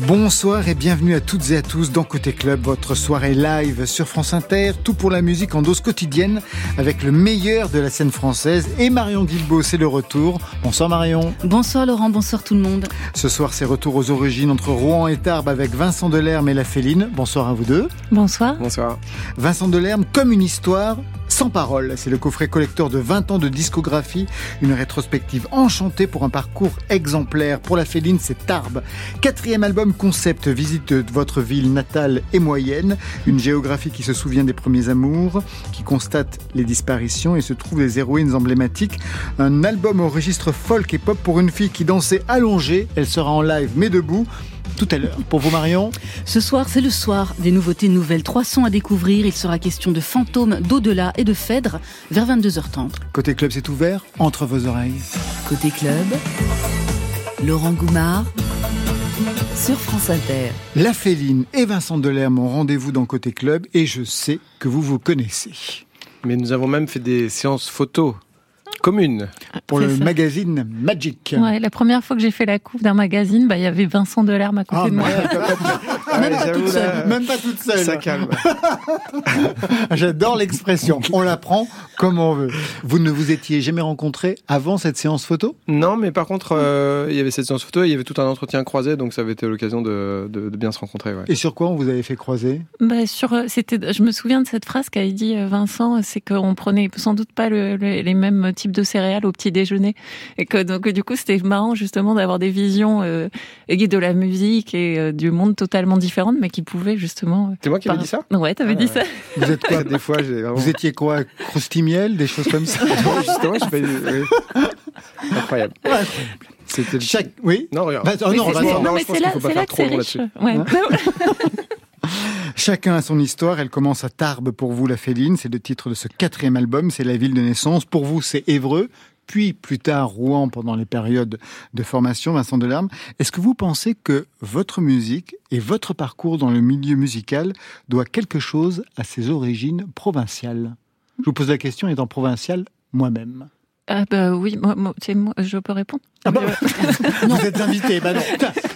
Bonsoir et bienvenue à toutes et à tous dans Côté Club, votre soirée live sur France Inter, tout pour la musique en dose quotidienne avec le meilleur de la scène française et Marion Guilbault, c'est le retour. Bonsoir Marion. Bonsoir Laurent, bonsoir tout le monde. Ce soir, c'est retour aux origines entre Rouen et Tarbes avec Vincent Delerme et la Féline. Bonsoir à vous deux. Bonsoir. Bonsoir. Vincent Delerme, comme une histoire, sans parole. C'est le coffret collector de 20 ans de discographie, une rétrospective enchantée pour un parcours exemplaire. Pour la Féline, c'est Tarbes. Quatrième album concept, visite de votre ville natale et moyenne, une géographie qui se souvient des premiers amours, qui constate les disparitions et se trouve les héroïnes emblématiques. Un album au registre folk et pop pour une fille qui dansait allongée. Elle sera en live mais debout tout à l'heure. Pour vous, Marion Ce soir, c'est le soir des nouveautés nouvelles. Trois sons à découvrir. Il sera question de fantômes, d'au-delà et de Phèdre vers 22h30. Côté club, c'est ouvert entre vos oreilles. Côté club, Laurent Goumard sur France Inter. La Féline et Vincent Delerme ont rendez-vous dans Côté Club et je sais que vous vous connaissez. Mais nous avons même fait des séances photos commune. Pour le magazine Magic. Ouais, la première fois que j'ai fait la couve d'un magazine, bah, il y avait Vincent Delerme à côté Ah, de moi. même, pas toute seule, même pas toute seule. Ça calme. J'adore l'expression. On la prend comme on veut. Vous ne vous étiez jamais rencontrés avant cette séance photo? Non, mais par contre, euh, il y avait cette séance photo, et il y avait tout un entretien croisé, donc ça avait été l'occasion de, de- de bien se rencontrer. Ouais. Et sur quoi on vous avait fait croiser? Bah, sur, euh, c'était, je me souviens de cette phrase qu'avait dit euh, Vincent, c'est qu'on prenait sans doute pas le- le- les mêmes types de céréales au petit déjeuner, et que donc du coup c'était marrant justement d'avoir des visions euh, et de la musique et euh, du monde totalement différentes, mais qui pouvaient justement. euh, C'est moi qui avais par- dit ça? Ouais, t'avais Ah, dit ouais. ça. Vous êtes quoi Des fois, vraiment... Vous étiez quoi? Croustimiel, des choses comme ça? Ouais, Justement, failli... oui. Incroyable. C'était... Chaque... Oui? Non, regarde. Bah, oh non, Mais c'est- Vincent, non, je mais pense c'est qu'il là, faut pas c'est faire là que trop c'est long riche. Chacun a son histoire. Elle commence à Tarbes pour vous, la Féline. C'est le titre de ce quatrième album. C'est la ville de naissance. Pour vous, c'est Évreux. Puis plus tard Rouen pendant les périodes de formation, Vincent Delarme. Est-ce que vous pensez que votre musique et votre parcours dans le milieu musical doit quelque chose à ses origines provinciales? Je vous pose la question étant provincial moi-même. Ah bah oui, moi, je peux répondre. Ah bah, vous êtes invité, bah non.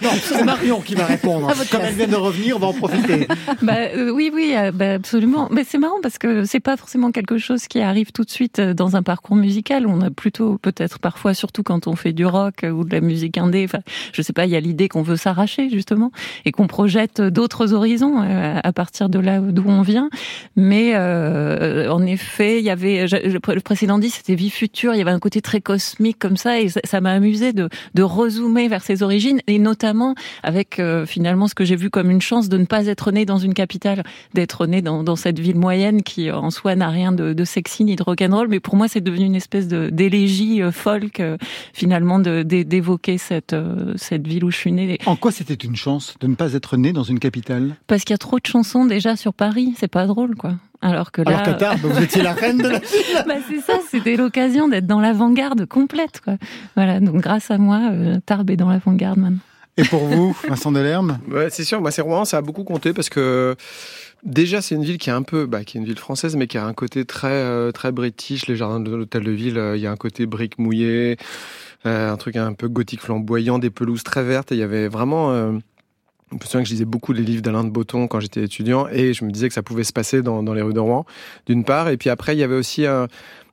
Non, c'est Marion qui va répondre. Comme elle vient de revenir, on va en profiter. Bah, euh, oui, oui, euh, bah, absolument. Mais c'est marrant parce que c'est pas forcément quelque chose qui arrive tout de suite euh, dans un parcours musical. On a plutôt, peut-être parfois, surtout quand on fait du rock ou de la musique indé, enfin, je sais pas, il y a l'idée qu'on veut s'arracher justement et qu'on projette d'autres horizons euh, à partir de là d'où on vient. Mais euh, en effet, il y avait je- le pré- le précédent dit c'était vie future. Il y avait un côté très cosmique comme ça et ça- ça m'a amusé de, de rezoomer vers ses origines et notamment avec euh, finalement ce que j'ai vu comme une chance de ne pas être né dans une capitale, d'être né dans, dans cette ville moyenne qui en soi n'a rien de, de sexy ni de rock'n'roll, mais pour moi c'est devenu une espèce de d'élégie euh, folk euh, finalement d'évoquer cette euh, cette ville où je suis née En quoi c'était une chance de ne pas être né dans une capitale? Parce qu'il y a trop de chansons déjà sur Paris, c'est pas drôle quoi. Alors que là, Alors qu'à Tarbes, vous étiez la reine de la bah, c'est ça, c'était l'occasion d'être dans l'avant-garde complète quoi. Voilà, donc grâce à moi, euh, Tarbes est dans l'avant-garde maintenant. Et pour vous, Vincent Delerme? Ouais, c'est sûr, moi c'est Rouen, ça a beaucoup compté parce que déjà c'est une ville qui est un peu, bah, qui est une ville française, mais qui a un côté très euh, très british. Les jardins de l'hôtel de ville, euh, il y a un côté brique mouillée, euh, un truc un peu gothique flamboyant, des pelouses très vertes. Et il y avait vraiment. Je me souviens que je lisais beaucoup les livres d'Alain de Botton quand j'étais étudiant et je me disais que ça pouvait se passer dans, dans les rues de Rouen, d'une part. Et puis après, il y avait aussi un.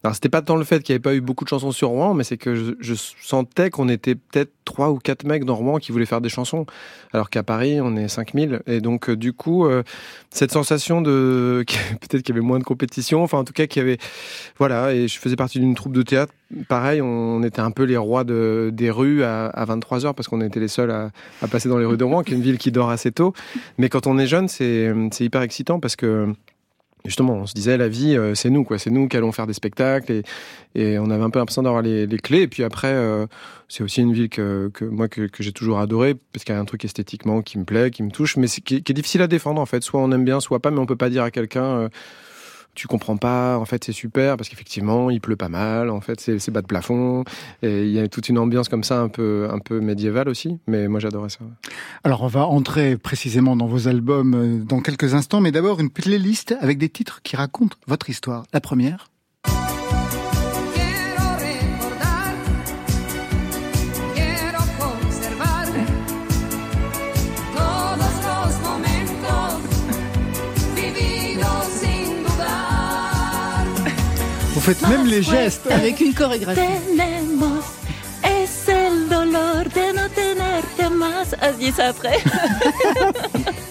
Alors, c'était pas tant le fait qu'il n'y avait pas eu beaucoup de chansons sur Rouen, mais c'est que je, sentais qu'on était peut-être trois ou quatre mecs dans Rouen qui voulaient faire des chansons. Alors qu'à Paris, on est 5000. Et donc, euh, du coup, euh, cette sensation de. Peut-être qu'il y avait moins de compétition. Enfin, en tout cas, qu'il y avait. Voilà. Et je faisais partie d'une troupe de théâtre. Pareil, on était un peu les rois de, des rues à, à 23h parce qu'on était les seuls à, à passer dans les rues de Rouen, qui est une ville qui dort assez tôt. Mais quand on est jeune, c'est hyper excitant parce que. Justement, on se disait la vie, euh, c'est nous, quoi. C'est nous qui allons faire des spectacles et, on avait un peu l'impression d'avoir les, clés. Et puis après, euh, c'est aussi une ville que, moi que, j'ai toujours adoré parce qu'il y a un truc esthétiquement qui me plaît, qui me touche, mais qui est difficile à défendre en fait. Soit on aime bien, soit pas, mais on peut pas dire à quelqu'un. euh, tu comprends pas. En fait, c'est super parce qu'effectivement, il pleut pas mal. En fait, c'est bas de plafond. Et il y a toute une ambiance comme ça, un peu, un peu médiévale aussi. Mais moi, j'adorais ça. Alors, on va entrer précisément dans vos albums euh, dans quelques instants. Mais d'abord, une playlist avec des titres qui racontent votre histoire. La première. Faites même les gestes. Avec une chorégraphie. Ah, dis ça après.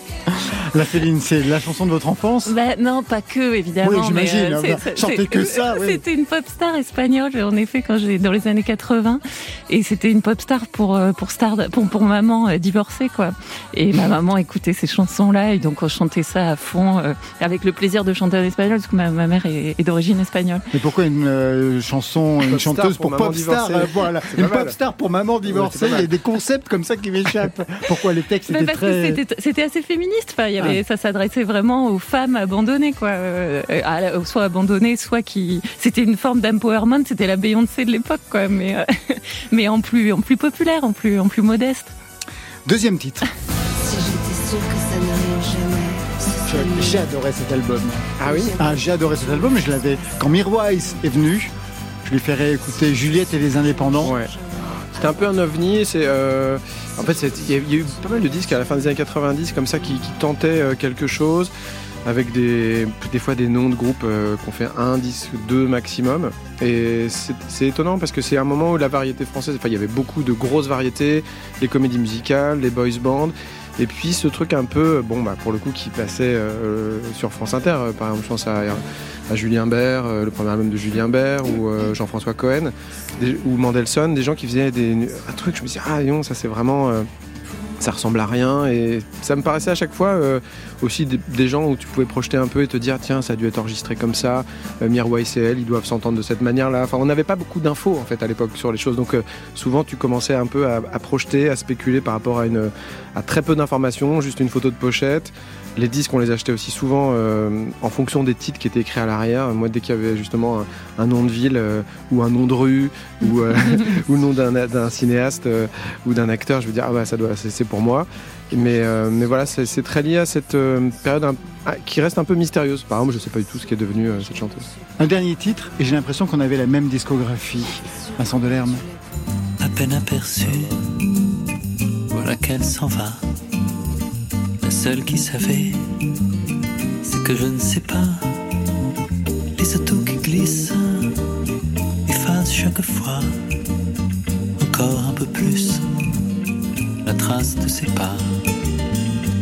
La Féline, c'est la chanson de votre enfance bah, Non, pas que, évidemment. Oui, j'imagine. Euh, chanter que ça. C'était une pop star espagnole, en effet, quand j'ai dans les années 80. Et c'était une pop star pour euh, pour star pour, pour maman euh, divorcée, quoi. Et ma maman écoutait ces chansons-là, et donc on chantait ça à fond, avec le plaisir de chanter en espagnol, parce que ma, ma mère est, d'origine espagnole. Mais pourquoi une chanson, une chanteuse pour, pop star Voilà, une pop star pour maman divorcée. il y a des concepts comme ça qui m'échappent. Pourquoi les textes étaient très C'était assez féministe. Enfin, il y avait, ça s'adressait vraiment aux femmes abandonnées, quoi. Euh, soit abandonnées, soit qui. C'était une forme d'empowerment. C'était la Beyoncé de l'époque, quoi. Mais, euh, mais en plus, en plus populaire, en plus, en plus modeste. Deuxième titre. Si j'étais sûre que ça n'arrive jamais. J'ai adoré cet album. Ah oui ah, J'ai adoré cet album, je l'avais. Quand Mirwais est venu, je lui ferai écouter Juliette et les Indépendants. Ouais. C'était un peu un ovni. C'est. Euh, en fait, il y, a eu pas mal de disques à la fin des années 90 comme ça qui, tentaient euh, quelque chose avec des, des fois des noms de groupes euh, qu'on fait un disque, deux maximum. Et c'est étonnant parce que c'est un moment où la variété française, enfin il y avait beaucoup de grosses variétés, les comédies musicales, les boys bands. Et puis ce truc un peu, bon bah pour le coup qui passait euh, sur France Inter, par exemple je pense à, Julien Bert, le premier album de Julien Bert ou Jean-François Cohen ou Mandelson, des gens qui faisaient des, un truc, je me disais ah non ça c'est vraiment ça ressemble à rien et ça me paraissait à chaque fois euh, aussi des, gens où tu pouvais projeter un peu et te dire tiens ça a dû être enregistré comme ça euh, Mirwa et ils doivent s'entendre de cette manière là enfin on n'avait pas beaucoup d'infos en fait à l'époque sur les choses. Donc euh, souvent tu commençais un peu à, à, projeter à spéculer par rapport à une à très peu d'informations juste une photo de pochette les disques, on les achetait aussi souvent euh, en fonction des titres qui étaient écrits à l'arrière. Moi, dès qu'il y avait justement un, nom de ville euh, ou un nom de rue ou, euh, ou le nom d'un cinéaste ou d'un acteur, je veux dire, ah bah, ça doit, c'est pour moi. Mais, mais voilà, c'est très lié à cette période ah, qui reste un peu mystérieuse. Par exemple, je ne sais pas du tout ce qui est devenu cette chanteuse. Un dernier titre, et j'ai l'impression qu'on avait la même discographie. Vincent Delerme. À peine aperçu, voilà qu'elle s'en va seul qui savait, c'est que je ne sais pas. Les autos qui glissent effacent chaque fois encore un peu plus la trace de ses pas.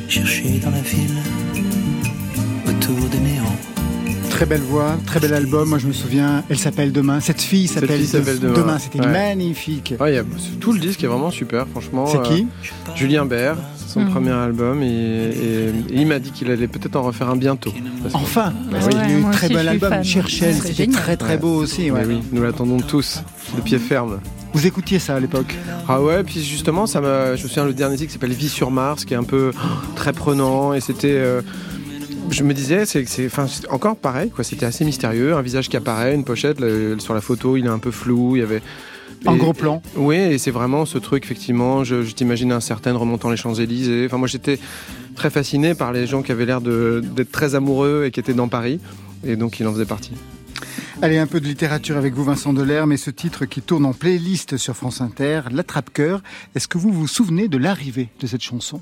Chercher dans la ville autour des néants. Très belle voix, très bel album. Moi, je me souviens, elle s'appelle Demain. Cette fille s'appelle Demain. C'était magnifique. y a, tout le disque est vraiment super, franchement. C'est qui euh, Julien Bert son hmm. premier album et, il m'a dit qu'il allait peut-être en refaire un bientôt. Enfin oui. Il y a eu un très bel album. Cherchel, c'était très très beau aussi. oui, nous l'attendons tous, de pied ferme. Vous écoutiez ça à l'époque Ah ouais, puis justement, ça m'a. Je me souviens le dernier disque qui s'appelle Vie sur Mars, qui est un peu très prenant et c'était. Euh, je me disais, c'est, encore pareil, quoi. C'était assez mystérieux, un visage qui apparaît, une pochette sur la photo, il est un peu flou. Il y avait en gros plan. Oui, et c'est vraiment ce truc, effectivement. Je, t'imagine un certain remontant les Champs-Élysées. Enfin, moi, j'étais très fasciné par les gens qui avaient l'air d'être très amoureux et qui étaient dans Paris. Et donc, il en faisait partie. Allez, un peu de littérature avec vous, Vincent Delerme, mais ce titre qui tourne en playlist sur France Inter, L'attrape-cœur. Est-ce que vous vous souvenez de l'arrivée de cette chanson?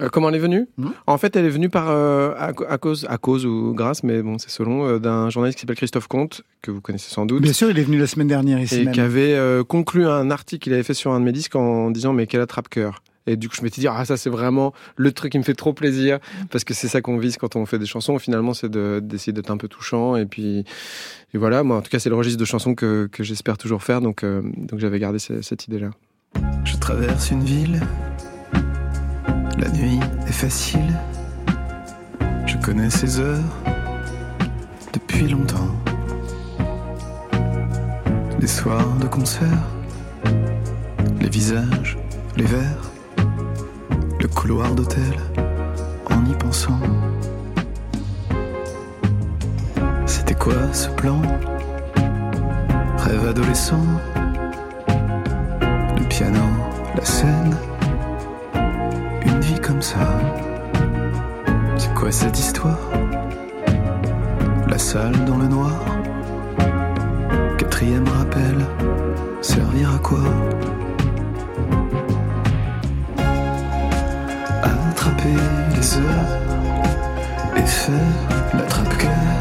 Euh, comment elle est venue hmm En fait, elle est venue par euh, à, cause, à cause ou grâce, mais bon, c'est selon euh, d'un journaliste qui s'appelle Christophe Comte que vous connaissez sans doute. Bien sûr, il est venu la semaine dernière ici et qui avait conclu un article qu'il avait fait sur un de mes disques en disant mais quel attrape-cœur. Et du coup, je m'étais dit, ah, ça, c'est vraiment le truc qui me fait trop plaisir, parce que c'est ça qu'on vise quand on fait des chansons. Finalement, c'est d'essayer d'être un peu touchant. Et puis, et voilà, moi, en tout cas, c'est le registre de chansons que, que j'espère toujours faire. Donc, donc j'avais gardé cette idée-là. Je traverse une ville la nuit est facile. Je connais ces heures depuis longtemps. Les soirs de concert, les visages, les verres, le couloir d'hôtel, en y pensant. quoi ce plan? Rêve adolescent, le piano, la scène, comme ça. C'est quoi cette histoire? La salle dans le noir? Quatrième rappel, servir à quoi? Attraper les heures et faire l'attrape-cœur.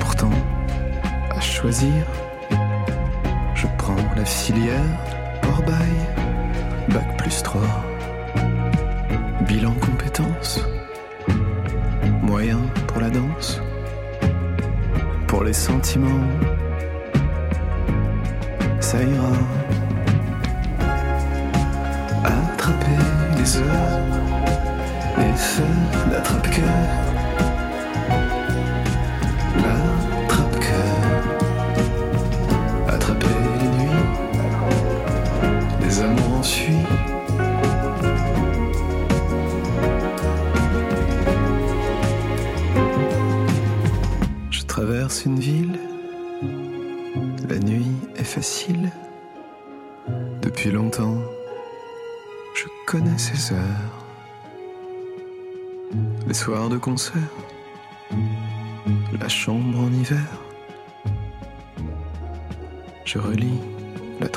Pourtant, à choisir. La chambre en hiver. Je relis. Le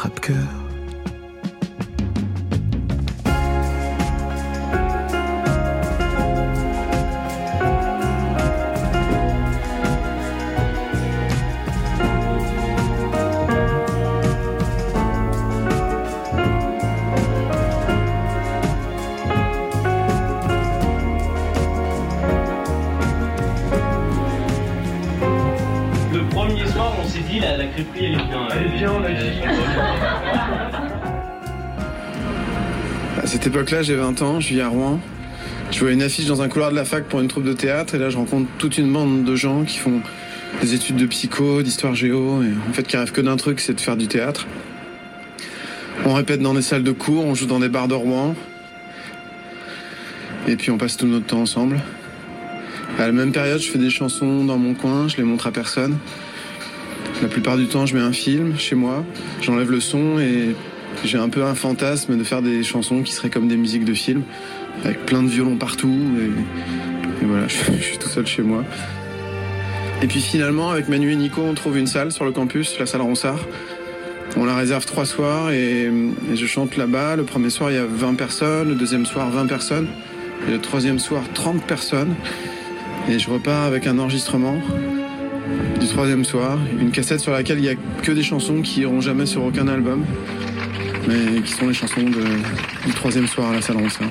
cette époque-là, j'ai 20 ans, je vis à Rouen. Je vois une affiche dans un couloir de la fac pour une troupe de théâtre et là je rencontre toute une bande de gens qui font des études de psycho, d'histoire géo et en fait qui rêvent que d'un truc, c'est de faire du théâtre. On répète dans des salles de cours, on joue dans des bars de Rouen et puis on passe tout notre temps ensemble. À la même période, je fais des chansons dans mon coin, je les montre à personne. La plupart du temps, je mets un film chez moi, j'enlève le son et j'ai un peu un fantasme de faire des chansons qui seraient comme des musiques de film, avec plein de violons partout. Et, voilà, je, je suis tout seul chez moi. Et puis finalement, avec Manu et Nico, on trouve une salle sur le campus, la salle Ronsard. On la réserve trois soirs et, et je chante là-bas. Le premier soir, il y a 20 personnes, le deuxième soir, 20 personnes. Et le troisième soir, 30 personnes. Et je repars avec un enregistrement du troisième soir, une cassette sur laquelle il n'y a que des chansons qui iront jamais sur aucun album, mais qui sont les chansons de- du troisième soir à la salle Ronsard.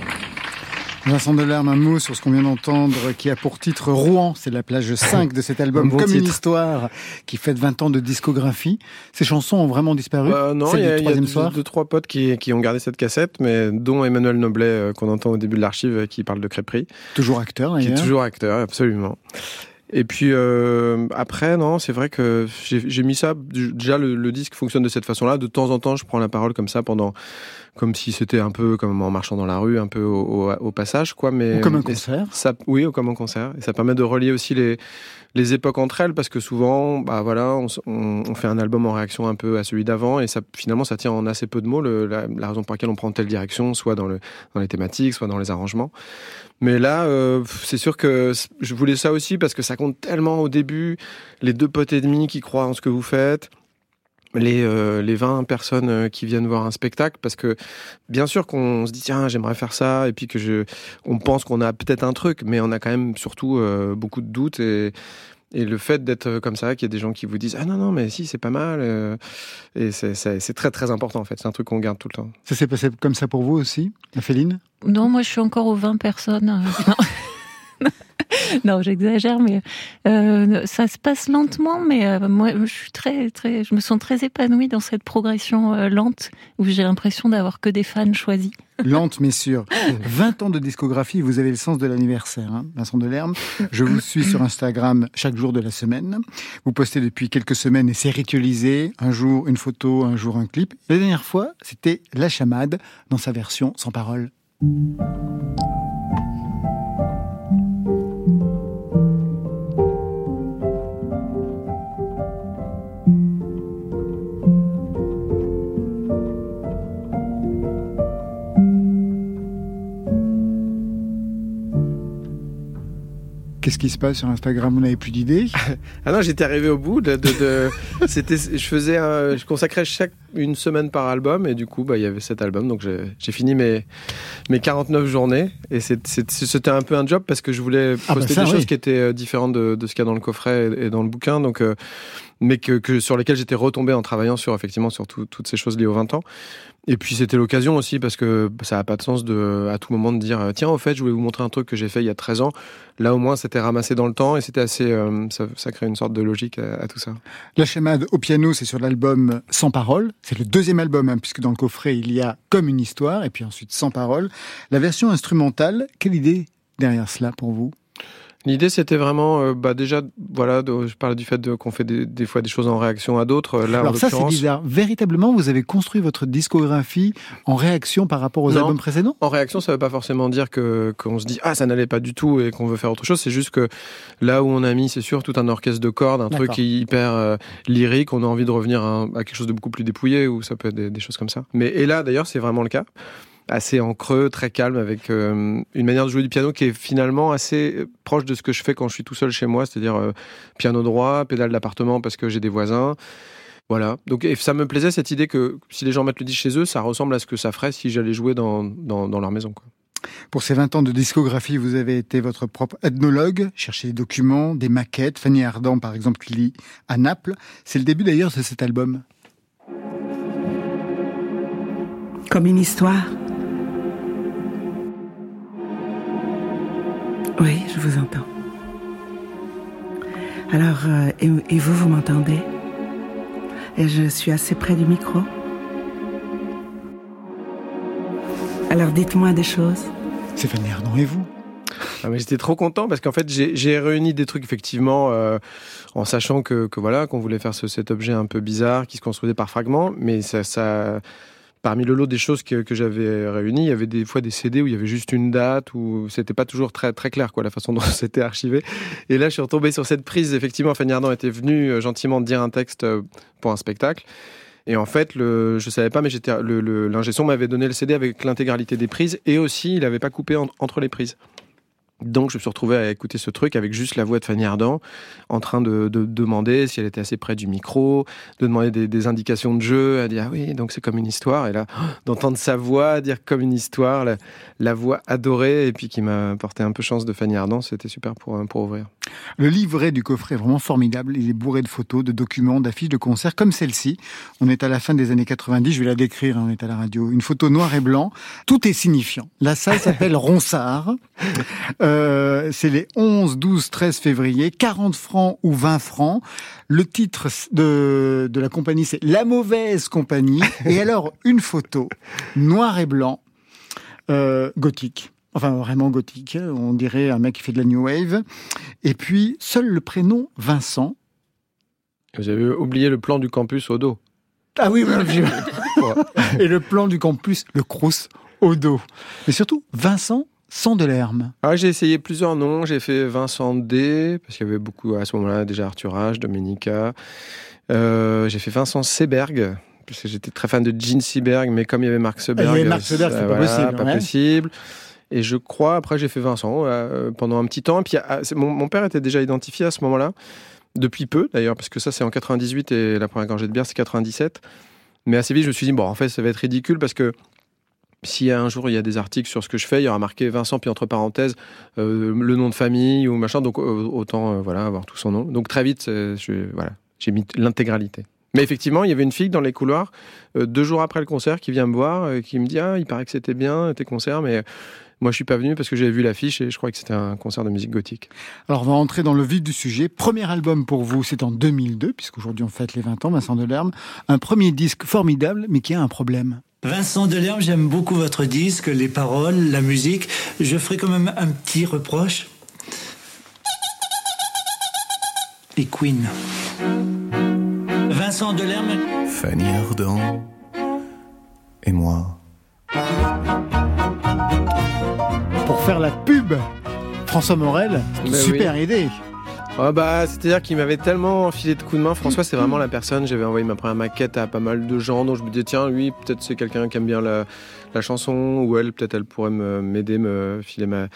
Vincent Delerme, un mot sur ce qu'on vient d'entendre, qui a pour titre Rouen. C'est la plage 5 de cet album, bon comme une histoire qui fête 20 ans de discographie. Ces chansons ont vraiment disparu. Euh, non, il y a, y a troisième deux, soir. deux, trois potes qui, qui ont gardé cette cassette, mais dont Emmanuel Noblet, euh, qu'on entend au début de l'archive, euh, qui parle de crêperie, Toujours acteur, qui est d'ailleurs. toujours acteur, absolument. Et puis euh, après, non, c'est vrai que j'ai mis ça. Déjà, le, le disque fonctionne de cette façon-là. De temps en temps, je prends la parole comme ça pendant, comme si c'était un peu comme en marchant dans la rue, un peu au, au- au passage, quoi. Mais Ou comme un concert. ça, oui, ou comme un concert. Et ça permet de relier aussi les, les époques entre elles parce que souvent, bah voilà, on, on- on fait un album en réaction un peu à celui d'avant et ça, finalement, ça tient en assez peu de mots le- la, la raison pour laquelle on prend telle direction, soit dans, le, dans les thématiques, soit dans les arrangements. Mais là, euh, c'est sûr que je voulais ça aussi parce que ça compte tellement au début, les deux potes et demi qui croient en ce que vous faites. Les, euh, les 20 personnes euh, qui viennent voir un spectacle parce que bien sûr qu'on se dit tiens j'aimerais faire ça et puis que je on pense qu'on a peut-être un truc mais on a quand même surtout beaucoup de doutes et Et le fait d'être comme ça, qu'il y a des gens qui vous disent ah non non mais si c'est pas mal, euh, et c'est- très très important en fait. C'est un truc qu'on garde tout le temps. Ça s'est passé comme ça pour vous aussi, la Féline Non, moi je suis encore aux 20 personnes. Non, Non, j'exagère, mais euh, ça se passe lentement. Mais euh, moi, je suis très, très, je me sens très épanouie dans cette progression euh, lente où j'ai l'impression d'avoir que des fans choisis. Lente mais sûre. 20 ans de discographie, vous avez le sens de l'anniversaire, hein, Vincent Delerme. Je vous suis sur Instagram chaque jour de la semaine. Vous postez depuis quelques semaines et c'est ritualisé. Un jour une photo, un jour un clip. La dernière fois, c'était La Chamade dans sa version sans parole. Qu'est-ce qui se passe sur Instagram? Vous n'avez plus d'idées? Ah non, j'étais arrivé au bout de, de, de- c'était, je faisais, un- je consacrais chaque une semaine par album et du coup, bah, il y avait cet album, donc j'ai, fini mes mes 49 journées et c'était un peu un job parce que je voulais Ah bah poster ça, des oui. choses qui étaient euh, différentes de, de ce qu'il y a dans le coffret et, et dans le bouquin, donc euh, mais que, sur lesquelles j'étais retombé en travaillant sur effectivement sur tout- toutes ces choses liées aux 20 ans. Et puis c'était l'occasion aussi parce que ça n'a pas de sens à tout moment de dire tiens au fait je voulais vous montrer un truc que j'ai fait il y a 13 ans. Là au moins c'était ramassé dans le temps et c'était assez euh, ça, crée une sorte de logique à, tout ça. La Chamade au piano, c'est sur l'album Sans parole. C'est le deuxième album, hein, puisque dans le coffret, il y a Comme une histoire, et puis ensuite Sans parole. La version instrumentale, quelle idée derrière cela pour vous? L'idée, c'était vraiment, euh, bah déjà, voilà, de- je parlais du fait de- qu'on fait des, des fois des choses en réaction à d'autres. Euh, Là, en Alors ça, c'est bizarre. Véritablement, vous avez construit votre discographie en réaction par rapport aux Non. albums précédents? En réaction, ça veut pas forcément dire que qu'on se dit ah ça n'allait pas du tout et qu'on veut faire autre chose. C'est juste que là où on a mis, c'est sûr, tout un orchestre de cordes, un truc hyper euh, lyrique. On a envie de revenir à quelque chose de beaucoup plus dépouillé ou ça peut être des, des choses comme ça. Mais et là, d'ailleurs, c'est vraiment le cas. Assez en creux, très calme, avec euh, une manière de jouer du piano qui est finalement assez proche de ce que je fais quand je suis tout seul chez moi, c'est-à-dire euh, piano droit, pédale d'appartement parce que j'ai des voisins. Voilà. Donc, et ça me plaisait cette idée que si les gens mettent le disque chez eux, ça ressemble à ce que ça ferait si j'allais jouer dans, dans, dans leur maison. Quoi. Pour ces 20 ans de discographie, vous avez été votre propre ethnologue, cherché des documents, des maquettes. Fanny Ardant, par exemple, qui lit à Naples. C'est le début d'ailleurs de cet album. Comme une histoire. Oui, je vous entends. Alors, euh, et, et vous, vous m'entendez? Et je suis assez près du micro Alors dites-moi des choses. C'est Fanny Ardant et vous? Ah, mais j'étais trop content parce qu'en fait j'ai j'ai réuni des trucs effectivement euh, en sachant que, que voilà qu'on voulait faire ce, cet objet un peu bizarre qui se construisait par fragments, mais ça, ça parmi le lot des choses que, que j'avais réunies, il y avait des fois des CD où il y avait juste une date où c'était pas toujours très très clair quoi la façon dont c'était archivé. Et là je suis retombé sur cette prise. Effectivement, Fanny Ardant était venue euh, gentiment dire un texte euh, pour un spectacle. Et en fait, le, je savais pas, mais j'étais l'ingé son m'avait donné le CD avec l'intégralité des prises et aussi il n'avait pas coupé en- entre les prises. Donc je me suis retrouvé à écouter ce truc avec juste la voix de Fanny Ardant, en train de, de demander si elle était assez près du micro, de demander des, des indications de jeu, à dire ah oui, donc c'est comme une histoire. Et là, d'entendre sa voix dire comme une histoire, la, la voix adorée, et puis qui m'a porté un peu chance de Fanny Ardant, c'était super pour, pour ouvrir. Le livret du coffret est vraiment formidable. Il est bourré de photos, de documents, d'affiches de concerts comme celle-ci. On est à la fin des années 90, je vais la décrire, hein, on est à la radio. Une photo noir et blanc. Tout est signifiant. La salle s'appelle Ronsard. Euh, c'est les 11, 12, 13 février. 40 francs ou 20 francs. Le titre de, de la compagnie, c'est La Mauvaise Compagnie. Et alors, une photo noir et blanc, euh, gothique. Enfin, vraiment gothique. On dirait un mec qui fait de la new wave. Et puis, seul le prénom Vincent. Vous avez oublié le plan du campus au dos. Ah oui, oui, oui. Et le plan du campus, le Crous au dos. Mais surtout, Vincent sans de l'herbe. Ah, j'ai essayé plusieurs noms. J'ai fait Vincent D, parce qu'il y avait beaucoup à ce moment-là déjà Arthur H, Domenica. Euh, j'ai fait Vincent Seberg, parce que j'étais très fan de Gene Seberg, mais comme il y avait Marc Seberg, Il y avait Marc Seberg, euh, pas possible, Pas ouais. possible. Et je crois, après, j'ai fait Vincent euh, pendant un petit temps. Et puis, ah, mon, mon père était déjà identifié à ce moment-là, depuis peu d'ailleurs, parce que ça, c'est en 98 et la première gorgée de bière, c'est 97. Mais assez vite, je me suis dit, bon, en fait, ça va être ridicule parce que si un jour il y a des articles sur ce que je fais, il y aura marqué Vincent puis entre parenthèses euh, le nom de famille ou machin, donc autant voilà avoir tout son nom. Donc très vite, voilà, j'ai mis l'intégralité. Mais effectivement, il y avait une fille dans les couloirs, deux jours après le concert, qui vient me voir, qui me dit Ah, il paraît que c'était bien tes concerts, mais moi, je suis pas venu parce que j'avais vu l'affiche et je crois que c'était un concert de musique gothique. Alors, on va entrer dans le vif du sujet. Premier album pour vous, c'est en 2002, puisqu'aujourd'hui on fête les 20 ans, Vincent Delerme. Un premier disque formidable, mais qui a un problème. Vincent Delerme, j'aime beaucoup votre disque, les paroles, la musique. Je ferai quand même un petit reproche. Et Queen. Vincent Delerme. Fanny Ardant et moi pour faire la pub. François Morel, super idée. Oh bah, C'est-à-dire qu'il m'avait tellement filé de coups de main. François, c'est vraiment la personne. J'avais envoyé ma première maquette à pas mal de gens, dont je me disais, tiens, lui, peut-être c'est quelqu'un qui aime bien la, chanson, ou elle, peut-être elle pourrait m'aider, me, filer ma,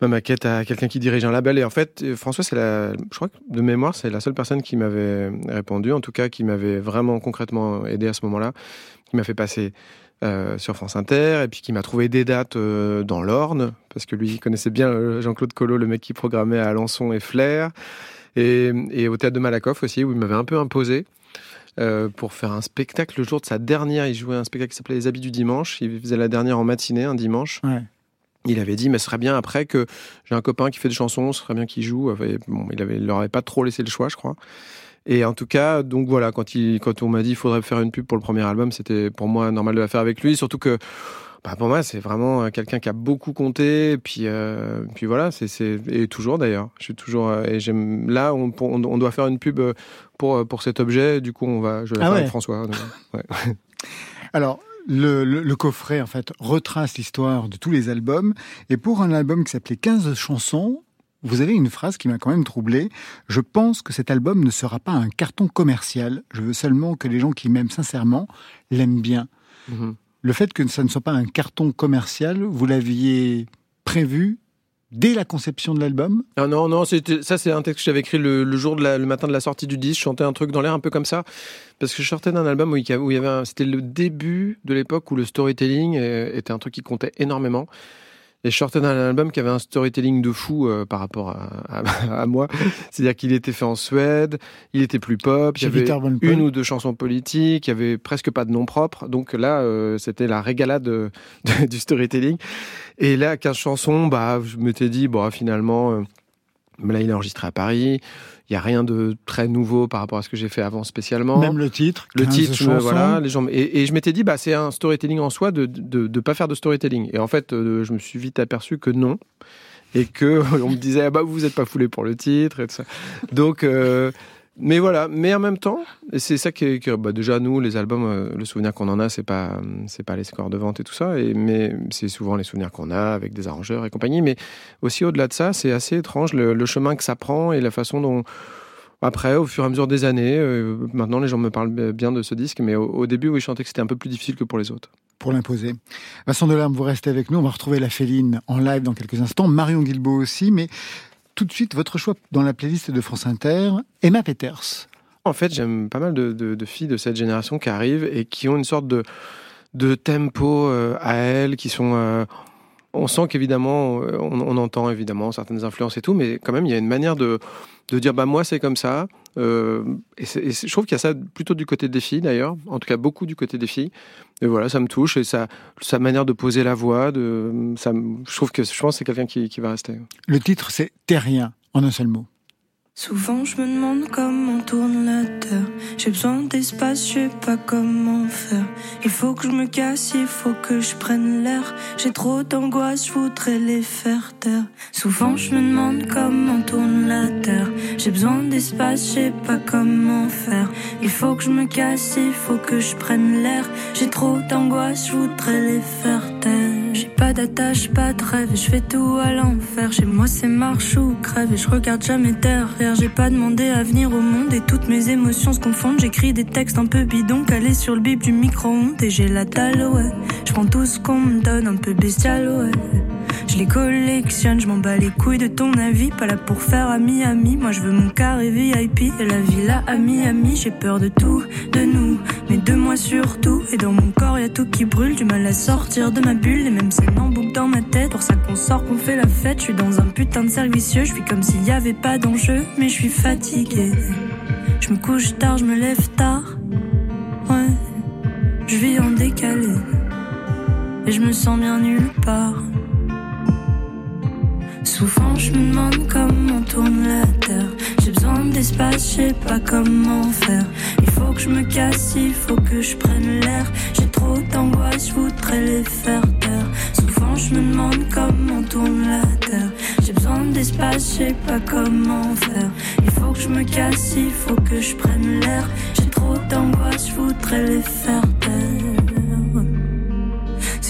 ma maquette à quelqu'un qui dirige un label. Et en fait, François, c'est la, je crois que de mémoire, c'est la seule personne qui m'avait répondu, en tout cas, qui m'avait vraiment concrètement aidé à ce moment-là, qui m'a fait passer euh, sur France Inter, et puis qui m'a trouvé des dates euh, dans l'Orne, parce que lui il connaissait bien euh, Jean-Claude Collot, le mec qui programmait à Alençon et Flair, et, au théâtre de Malakoff aussi, où il m'avait un peu imposé. pour faire un spectacle le jour de sa dernière. Il jouait un spectacle qui s'appelait Les Habits du Dimanche. Il faisait la dernière en matinée, un dimanche. Il avait dit, mais ce serait bien après que j'ai un copain qui fait des chansons, ce serait bien qu'il joue. bon, il, avait, il leur avait pas trop laissé le choix, je crois. Et en tout cas, donc voilà, quand, il, quand on m'a dit qu'il faudrait faire une pub pour le premier album, c'était pour moi normal de la faire avec lui. Surtout que bah pour moi, c'est vraiment euh, quelqu'un qui a beaucoup compté. Et puis, euh, puis voilà, c'est et toujours d'ailleurs. Je suis toujours euh, et j'aime. Là, on, on, doit faire une pub pour pour cet objet. Du coup, on va. Je vais ah faire avec François. ouais. Alors. Le, le, le, coffret, en fait, retrace l'histoire de tous les albums. Et pour un album qui s'appelait 15 chansons, vous avez une phrase qui m'a quand même troublé. Je pense que cet album ne sera pas un carton commercial. Je veux seulement que les gens qui m'aiment sincèrement l'aiment bien. Mhm. Le fait que ça ne soit pas un carton commercial, vous l'aviez prévu dès la conception de l'album? Ah non, non, ça c'est un texte que j'avais écrit le, jour de le matin de la sortie du disque. Je chantais un truc dans l'air un peu comme ça, parce que je sortais d'un album où il y avait, c'était le début de l'époque où le storytelling euh, était un truc qui comptait énormément. Et je sortais d'un album qui avait un storytelling de fou euh, par rapport à, moi. C'est-à-dire qu'il était fait en Suède, il était plus pop, il y avait une ou deux chansons politiques, il y avait presque pas de nom propre. Donc là, euh, c'était la régalade du storytelling. Et là, 15 chansons, bah, je m'étais dit, bon, finalement, euh, là, il est enregistré à Paris. Il y a rien de très nouveau par rapport à ce que j'ai fait avant spécialement. Même le titre. Le titre, voilà, les gens. Et, je m'étais dit, bah, c'est un storytelling en soi de, de, pas faire de storytelling. Et en fait, euh, je me suis vite aperçu que non. Et que on me disait, ah bah, vous êtes pas foulé pour le titre et tout ça. Donc, euh, mais voilà, mais en même temps, c'est ça qui que bah déjà nous les albums, euh, le souvenir qu'on en a, c'est pas c'est pas les scores de vente et tout ça, et mais c'est souvent les souvenirs qu'on a avec des arrangeurs et compagnie. Mais aussi au-delà de ça, c'est assez étrange le, chemin que ça prend et la façon dont après, au fur et à mesure des années, euh, maintenant les gens me parlent bien de ce disque, mais au, début, oui, je sentais que c'était un peu plus difficile que pour les autres. Pour l'imposer. Vincent Delarme, vous restez avec nous. On va retrouver la Féline en live dans quelques instants. Marion Guilbault aussi, mais tout de suite votre choix dans la playlist de France Inter, Emma Peters. En fait, j'aime pas mal de, filles de cette génération qui arrivent et qui ont une sorte de, de tempo euh, à elles, qui sont... Euh, on sent qu'évidemment, euh, on, entend évidemment certaines influences et tout, mais quand même, il y a une manière de, de dire, bah moi, c'est comme ça. Et, je trouve qu'il y a ça plutôt du côté des filles, d'ailleurs. En tout cas, beaucoup du côté des filles. Et voilà, ça me touche. Et ça, sa manière de poser la voix, de, ça, je trouve que je pense que c'est quelqu'un qui, qui va rester. Le titre, c'est Terrien, en un seul mot. Souvent je me demande comment tourne la terre. J'ai besoin d'espace, je sais pas comment faire. Il faut que je me casse, il faut que je prenne l'air. J'ai trop d'angoisse, je voudrais les faire taire. Souvent je me demande comment tourne la terre. J'ai besoin d'espace, je sais pas comment faire. Il faut que je me casse, il faut que je prenne l'air. J'ai trop d'angoisse, je voudrais les faire taire. J'ai pas d'attache, pas de rêve, je fais tout à l'enfer. Chez moi c'est marche ou crève et je regarde jamais derrière. J'ai pas demandé à venir au monde et toutes mes émotions se confondent. J'écris des textes un peu bidons calés sur le bip du micro-ondes et j'ai la dalle, ouais. Je prends tout ce qu'on me donne, un peu bestial, ouais. Je les collectionne, je m'en bats les couilles de ton avis. Pas là pour faire ami-ami. Moi je veux mon carré VIP et la villa à Miami. J'ai peur de tout, de nous, mais de moi surtout. Et dans mon corps y a tout qui brûle, du mal à sortir de ma bulle. Les mêmes scènes en boucle dans ma tête. Pour ça qu'on sort, qu'on fait la fête. Je suis dans un putain de cercle. Je suis comme s'il y avait pas d'enjeu, mais je suis fatiguée. Je me couche tard, je me lève tard. Ouais, je vis en décalé. Et je me sens bien nulle part. Souvent je me demande comment tourne la terre. J'ai besoin d'espace, je sais pas comment faire. Il faut que je me casse, il faut que je prenne l'air. J'ai trop d'angoisse, je voudrais les faire taire. Souvent je me demande comment tourne la terre. J'ai besoin d'espace, je sais pas comment faire. Il faut que je me casse, il faut que je prenne l'air. J'ai trop d'angoisse, je voudrais les faire taire.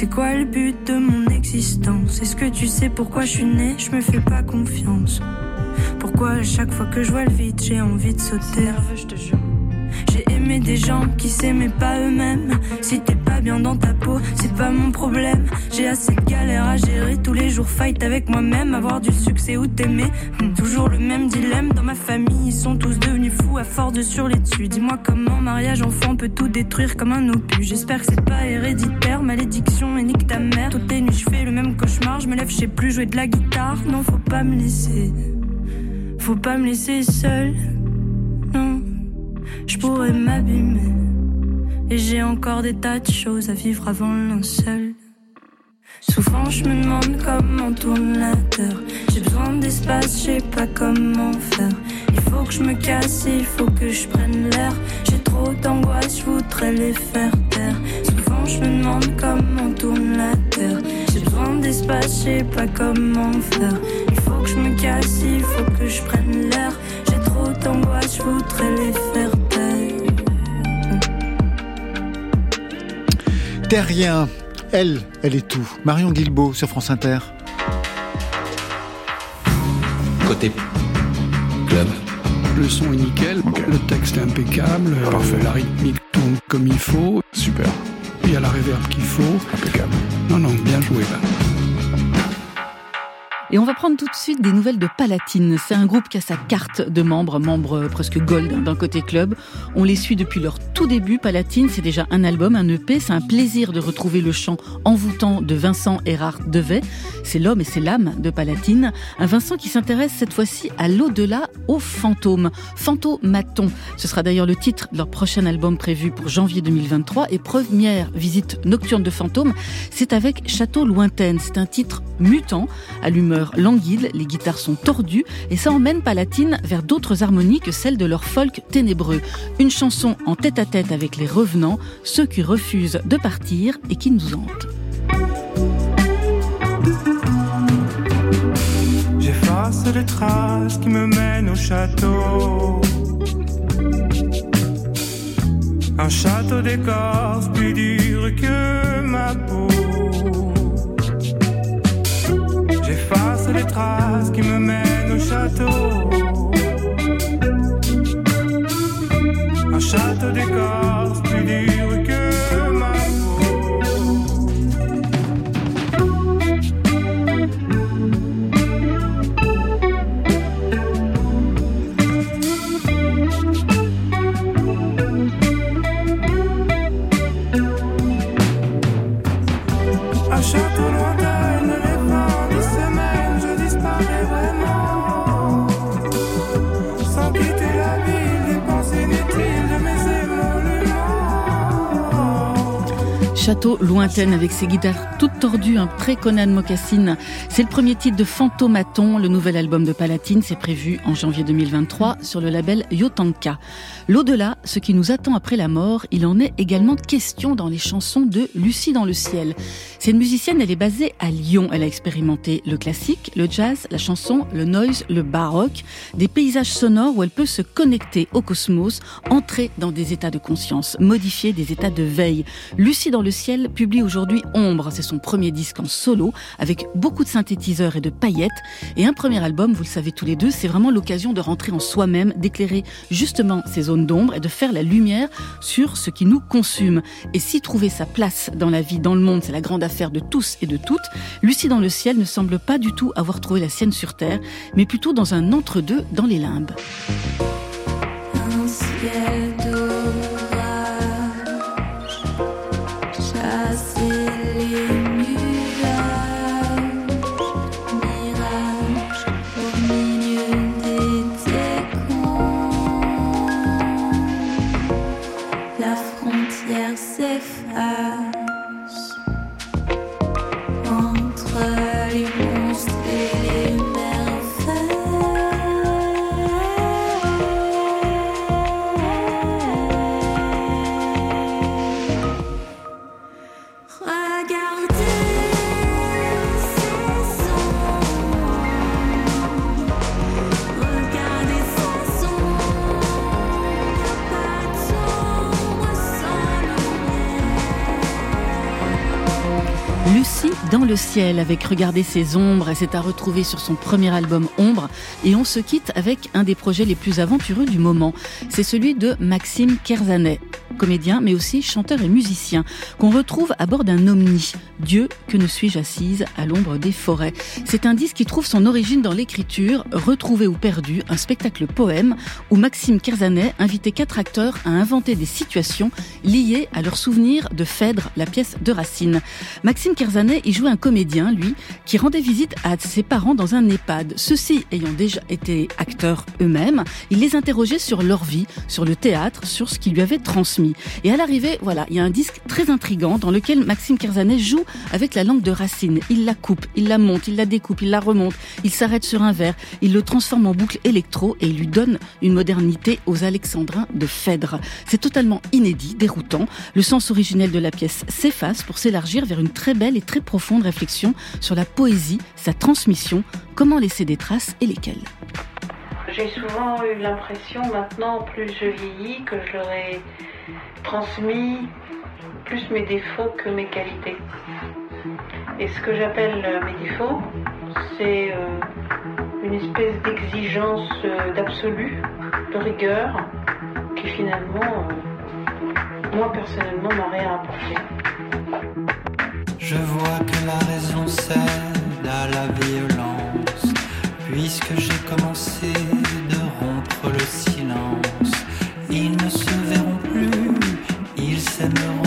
C'est quoi le but de mon existence? Est-ce que tu sais pourquoi je suis né? Je me fais pas confiance. Pourquoi à chaque fois que je vois le vide, j'ai envie de sauter? J'ai aimé des gens qui s'aimaient pas eux-mêmes. Si t'es bien dans ta peau, c'est pas mon problème. J'ai assez de galères à gérer tous les jours, fight avec moi-même, avoir du succès ou t'aimer. Hmm, toujours le même dilemme dans ma famille, ils sont tous devenus fous à force de sur dessus. Dis-moi comment mariage enfant peut tout détruire comme un opus. J'espère que c'est pas héréditaire, malédiction et nique ta mère. Toutes les nuits je fais le même cauchemar, je me lève, je sais plus jouer de la guitare. Non, faut pas me laisser, faut pas me laisser seule. Non je pourrais m'abîmer. Et j'ai encore des tas de choses à vivre avant l'un seul. Souvent je me demande comment tourne la terre. J'ai besoin d'espace, je sais pas comment faire. Il faut que je me casse, il faut que je prenne l'air. J'ai trop d'angoisse, je voudrais les faire taire. Souvent je me demande comment tourne la terre. J'ai besoin d'espace, je sais pas comment faire. Il faut que je me casse, il faut que je prenne l'air. J'ai trop d'angoisse, je voudrais les faire Terrien, elle, elle est tout. Marion Guilbeault sur France Inter. Côté club. Le son est nickel, le texte est impeccable, Parfait. la rythmique tourne comme il faut. Super. Il y a la réverb qu'il faut. Impeccable. Non, non, bien joué là. Et on va prendre tout de suite des nouvelles de Palatine. C'est un groupe qui a sa carte de membres, membres presque gold d'un côté club. On les suit depuis leur tout début. Palatine, c'est déjà un album, un EP. C'est un plaisir de retrouver le chant envoûtant de Vincent Erard Devet. C'est l'homme et c'est l'âme de Palatine. Un Vincent qui s'intéresse cette fois-ci à l'au-delà, aux fantômes. Fantomaton. Ce sera d'ailleurs le titre de leur prochain album prévu pour janvier 2023. Et première visite nocturne de fantômes, c'est avec Château Lointaine. C'est un titre mutant, à l'humeur languide, les guitares sont tordues et ça emmène Palatine vers d'autres harmonies que celles de leur folk ténébreux. Une chanson en tête à tête avec les revenants, ceux qui refusent de partir et qui nous hantent. J'efface les traces qui me mènent au château. Un château d'écorce plus dur que ma peau. J'efface les traces qui me mènent au château. Un château d'écorce plus dur Château lointaine avec ses guitares toutes tordues, un pré-Conan Mocassin. C'est le premier titre de Fantomaton, le nouvel album de Palatine. C'est prévu en janvier 2023 sur le label Yotanka. L'au-delà, ce qui nous attend après la mort, il en est également question dans les chansons de Lucie dans le ciel. C'est une musicienne, elle est basée à Lyon. Elle a expérimenté le classique, le jazz, la chanson, le noise, le baroque, des paysages sonores où elle peut se connecter au cosmos, entrer dans des états de conscience, modifier des états de veille. Lucie dans le Ciel publie aujourd'hui Ombre. C'est son premier disque en solo, avec beaucoup de synthétiseurs et de paillettes. Et un premier album, vous le savez tous les deux, c'est vraiment l'occasion de rentrer en soi-même, d'éclairer justement ces zones d'ombre et de faire la lumière sur ce qui nous consume. Et si trouver sa place dans la vie, dans le monde, c'est la grande affaire de tous et de toutes, Lucie dans le ciel ne semble pas du tout avoir trouvé la sienne sur Terre, mais plutôt dans un entre-deux dans les limbes. Un ciel avec Regarder ses ombres, s'est à retrouver sur son premier album Ombre et on se quitte avec un des projets les plus aventureux du moment. C'est celui de Maxime Kerzanet, comédien mais aussi chanteur et musicien, qu'on retrouve à bord d'un omni. Dieu, que ne suis-je assise à l'ombre des forêts? C'est un disque qui trouve son origine dans l'écriture, Retrouvé ou perdu, un spectacle poème où Maxime Kerzanet invitait quatre acteurs à inventer des situations liées à leur souvenir de Phèdre, la pièce de Racine. Maxime Kerzanet y jouait un comédien, lui, qui rendait visite à ses parents dans un EHPAD. Ceux-ci ayant déjà été acteurs eux-mêmes, il les interrogeait sur leur vie, sur le théâtre, sur ce qu'il lui avait transmis. Et à l'arrivée, voilà, il y a un disque très intrigant dans lequel Maxime Kerzanet joue avec la langue de Racine. Il la coupe, il la monte, il la découpe, il la remonte, il s'arrête sur un vers, il le transforme en boucle électro et il lui donne une modernité aux alexandrins de Phèdre. C'est totalement inédit, déroutant. Le sens originel de la pièce s'efface pour s'élargir vers une très belle et très profonde réflexion sur la poésie, sa transmission, comment laisser des traces et lesquelles. J'ai souvent eu l'impression, maintenant, plus je vieillis, que je leur ai transmis plus mes défauts que mes qualités. Et ce que j'appelle euh, mes défauts, c'est euh, une espèce d'exigence euh, d'absolu, de rigueur, qui finalement, moi personnellement, m'a rien apporté. Je vois que la raison cède à la violence, puisque j'ai commencé de rompre le silence. Ils ne se verront plus, ils s'aimeront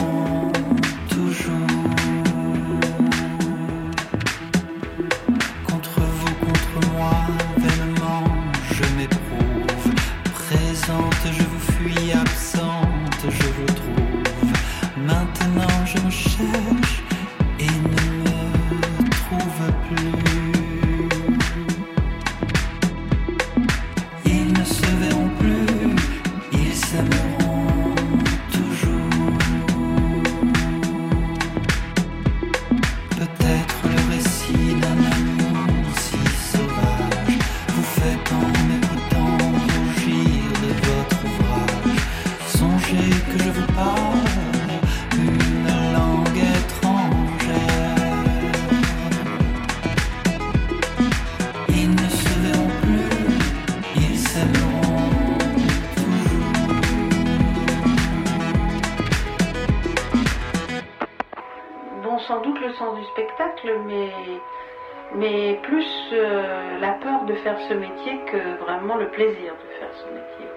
métier que vraiment le plaisir de faire ce métier.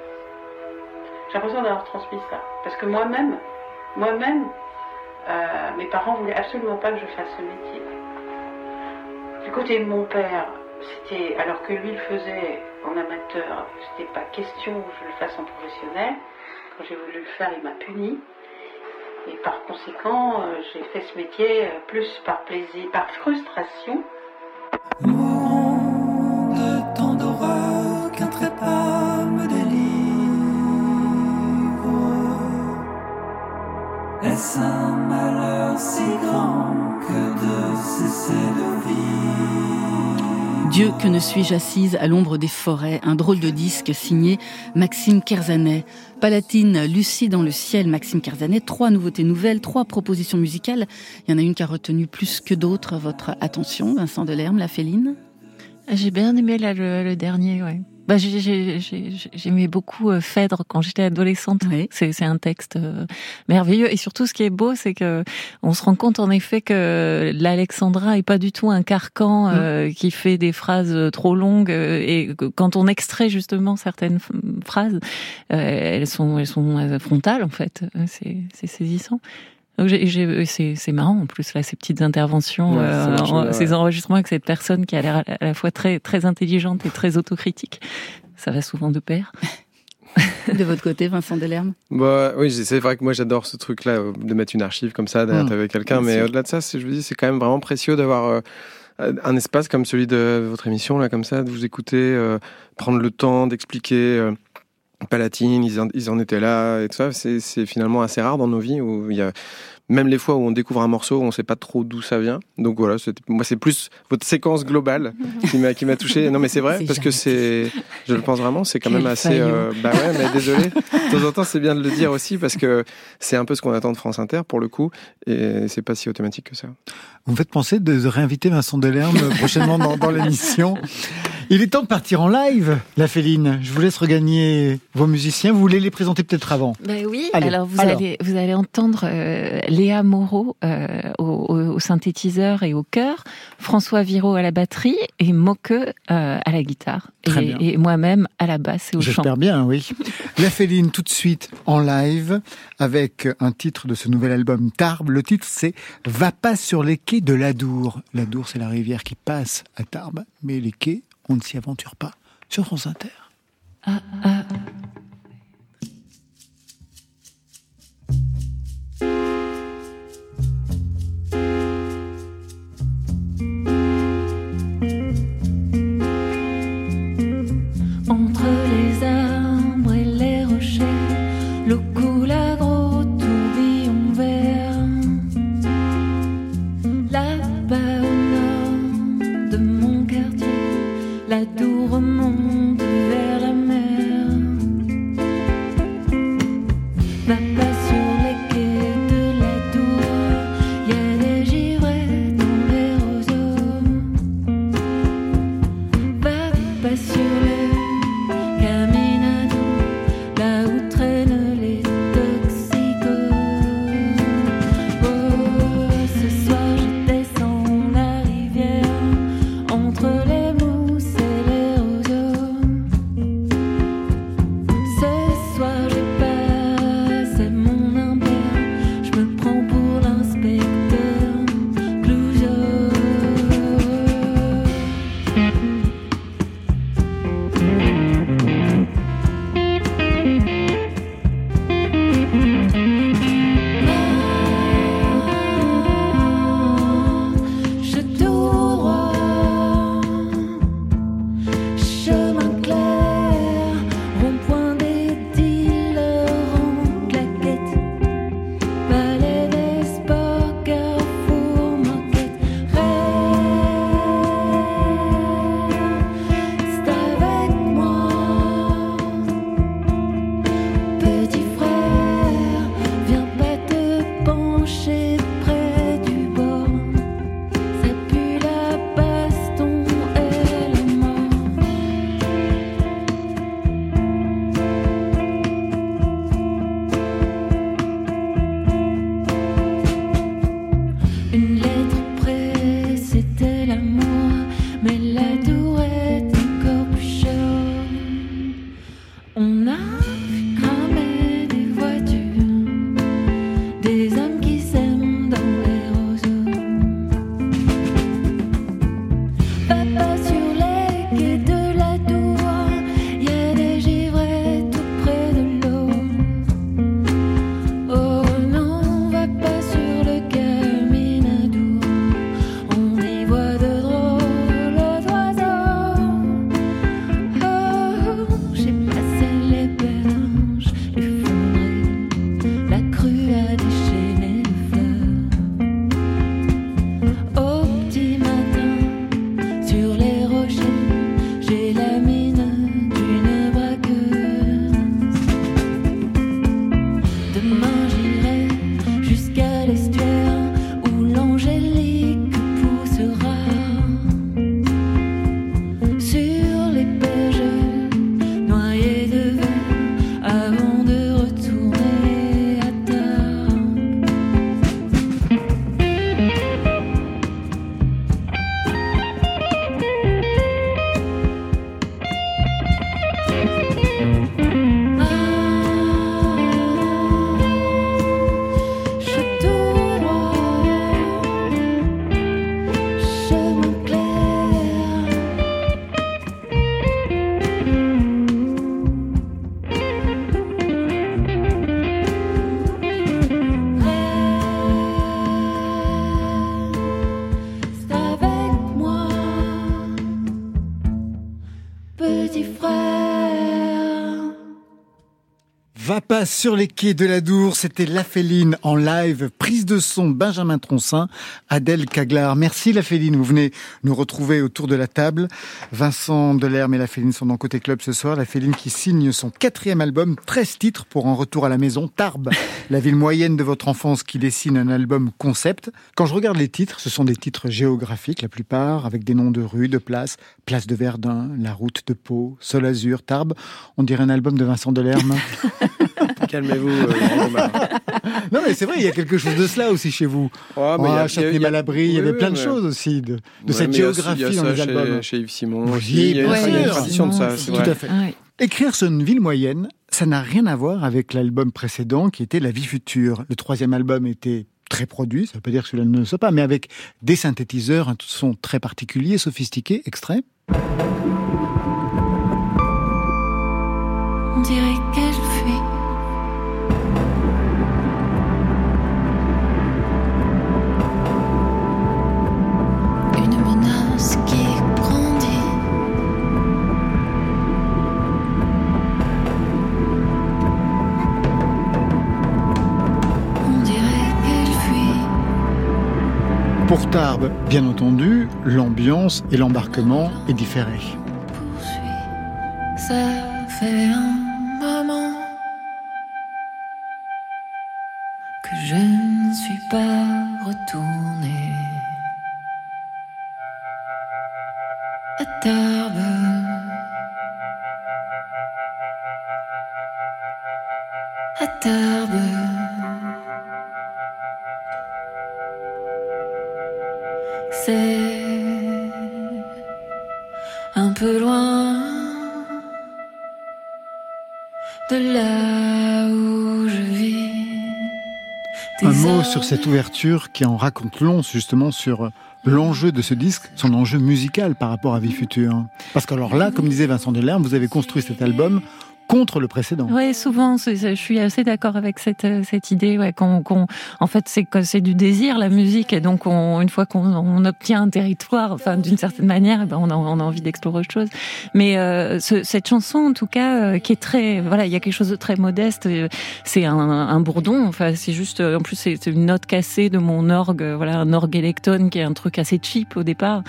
J'ai l'impression d'avoir transmis ça. Parce que moi-même, moi-même, euh, mes parents voulaient absolument pas que je fasse ce métier. Du côté de mon père, c'était, alors que lui le faisait en amateur, c'était pas question que je le fasse en professionnel. Quand j'ai voulu le faire, il m'a puni. Et par conséquent, euh, j'ai fait ce métier euh, plus par plaisir, par frustration. Dieu que ne suis-je assise à l'ombre des forêts, un drôle de disque signé Maxime Kerzanet. Palatine, Lucie dans le ciel, Maxime Kerzanet, trois nouveautés nouvelles, trois propositions musicales. Il y en a une qui a retenu plus que d'autres votre attention, Vincent Delerme, la féline J'ai bien aimé là, le, le dernier, ouais. Bah, j'aimais beaucoup euh, Phèdre quand j'étais adolescente. C'est un texte euh, merveilleux et surtout ce qui est beau, c'est que on se rend compte en effet que l'Alexandra est pas du tout un carcan euh, mm. qui fait des phrases trop longues et quand on extrait justement certaines phrases, elles sont elles sont frontales en fait. C'est saisissant. C'est marrant en plus là ces petites interventions, euh, ces enregistrements avec cette personne qui a l'air à la fois très très intelligente et très autocritique. Ça va souvent de pair. de votre côté, Vincent Delerme? Bah, Oui, c'est vrai que moi j'adore ce truc-là, euh, de mettre une archive comme ça, d'être mmh, avec quelqu'un, mais au-delà de ça, je vous dis, c'est quand même vraiment précieux d'avoir euh, un espace comme celui de votre émission, là, comme ça, de vous écouter, prendre le temps d'expliquer. Palatine, ils en, ils en, étaient là et tout ça. C'est finalement assez rare dans nos vies où il y a même les fois où on découvre un morceau, on ne sait pas trop d'où ça vient. Donc voilà, moi c'est plus votre séquence globale qui m'a qui m'a touché. Non mais c'est vrai parce que c'est, je le pense vraiment, c'est quand même assez. Euh, bah ouais, mais désolé. De temps en temps, c'est bien de le dire aussi parce que c'est un peu ce qu'on attend de France Inter pour le coup et c'est pas si automatique que ça. Vous me faites penser de réinviter Vincent Delerme prochainement dans, dans l'émission. Il est temps de partir en live, la Féline. Je vous laisse regagner vos musiciens. Vous voulez les présenter peut-être avant Ben oui. alors vous allez vous allez entendre euh, Léa Moreau euh, au, synthétiseur et au chœur, François Viro à la batterie et Moque euh, à la guitare et, et moi-même à la basse et au chant. J'espère bien, oui. la Féline tout de suite en live avec un titre de ce nouvel album Tarbes. Le titre c'est Va pas sur les quais de l'Adour. L'Adour c'est la rivière qui passe à Tarbes, mais les quais on ne s'y aventure pas sur France Inter. Ah, ah. Sur les quais de la Dour, c'était La Féline en live, prise de son Benjamin Troncin, Adèle Caglar. Merci La Féline, vous venez nous retrouver autour de la table. Vincent Delerme et La Féline sont dans Côté Club ce soir. La Féline qui signe son quatrième album, 13 titres pour un retour à la maison, Tarbes, la ville moyenne de votre enfance qui dessine un album concept. Quand je regarde les titres, ce sont des titres géographiques la plupart, avec des noms de rues, de places, place de Verdun, la route de Pau, Sol Azur, Tarbes. On dirait un album de Vincent Delerme. Calmez-vous. euh. Non, mais c'est vrai, il y a quelque chose de cela aussi chez vous. Ouais, mais il y a- Ah, il y avait oui, plein de mais- choses aussi, de, de Ouais, cette aussi- géographie il y a dans les chez- albums. Chez Yves Simon Oui, aussi. Il y a, bien il y a une sûr. tradition de ça, Tout vrai. à fait. Écrire sur une ville moyenne, ça n'a rien à voir avec l'album précédent qui était La vie future. Le troisième album était très produit, ça veut pas dire que celui-là ne le soit pas, mais avec des synthétiseurs, un son très particulier, sophistiqué, extrait. On dirait qu'elle Bien entendu, l'ambiance et l'embarquement est différé. Sur cette ouverture qui en raconte long justement sur l'enjeu de ce disque, son enjeu musical par rapport à Vie Future. Parce que alors là, comme disait Vincent Delerme, vous avez construit cet album contre le précédent. Ouais, souvent, je suis assez d'accord avec cette euh, cette idée. Ouais, qu'on, qu'on- en fait, c'est c'est du désir la musique, et donc on, une fois qu'on on obtient un territoire, enfin d'une certaine manière, eh ben on a, on a envie d'explorer autre chose. Mais euh, ce- cette chanson, en tout cas, euh, qui est très, voilà, il y a quelque chose de très modeste. euh, C'est un, un bourdon. Enfin, c'est juste, euh, en plus, c'est c'est une note cassée de mon orgue, voilà, un orgue électone qui est un truc assez cheap au départ,